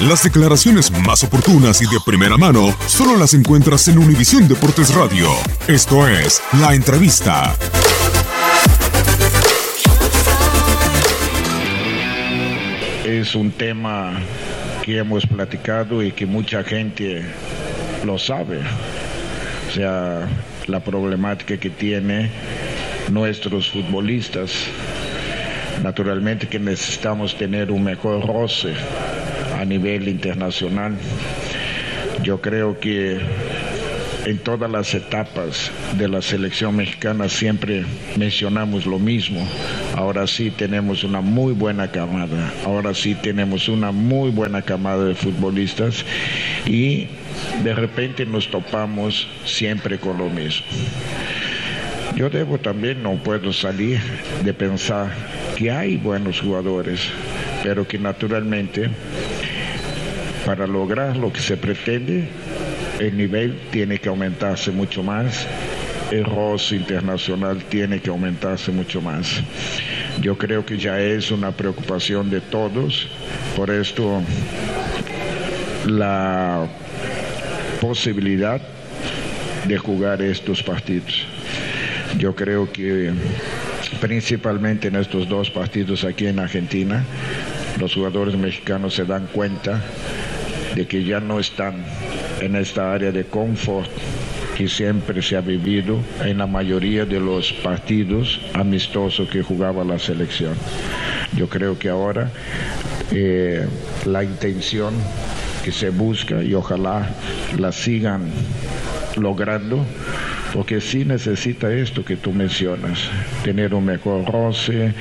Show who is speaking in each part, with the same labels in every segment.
Speaker 1: Las declaraciones más oportunas y de primera mano solo las encuentras en Univisión Deportes Radio. Esto es La Entrevista.
Speaker 2: Es un tema que hemos platicado y que mucha gente lo sabe. O sea, la problemática que tiene nuestros futbolistas. Naturalmente que necesitamos tener un mejor roce a nivel internacional. Yo creo que en todas las etapas de la selección mexicana siempre mencionamos lo mismo. Ahora sí tenemos una muy buena camada, ahora sí tenemos una muy buena camada de futbolistas y de repente nos topamos siempre con lo mismo. Yo debo también, no puedo salir de pensar que hay buenos jugadores, pero que naturalmente para lograr lo que se pretende, el nivel tiene que aumentarse mucho más, el roce internacional tiene que aumentarse mucho más. Yo creo que ya es una preocupación de todos, por esto la posibilidad de jugar estos partidos. Yo creo que principalmente en estos dos partidos aquí en Argentina, los jugadores mexicanos se dan cuenta de que ya no están en esta área de confort que siempre se ha vivido en la mayoría de los partidos amistosos que jugaba la selección. Yo creo que ahora eh, la intención que se busca y ojalá la sigan logrando porque sí necesita esto que tú mencionas, tener un mejor roce,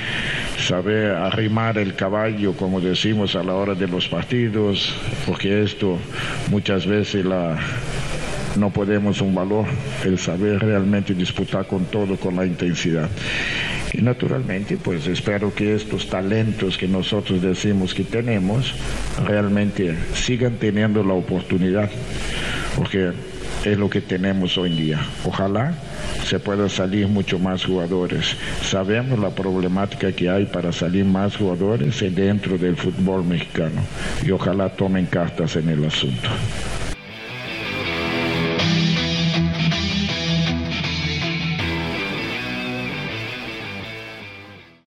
Speaker 2: saber arrimar el caballo, como decimos a la hora de los partidos, porque esto muchas veces la, no podemos un valor, el saber realmente disputar con todo, con la intensidad. Y naturalmente, pues espero que estos talentos que nosotros decimos que tenemos, realmente sigan teniendo la oportunidad, porque es lo que tenemos hoy en día. Ojalá se pueda salir mucho más jugadores. Sabemos la problemática que hay para salir más jugadores dentro del fútbol mexicano y ojalá tomen cartas en el asunto.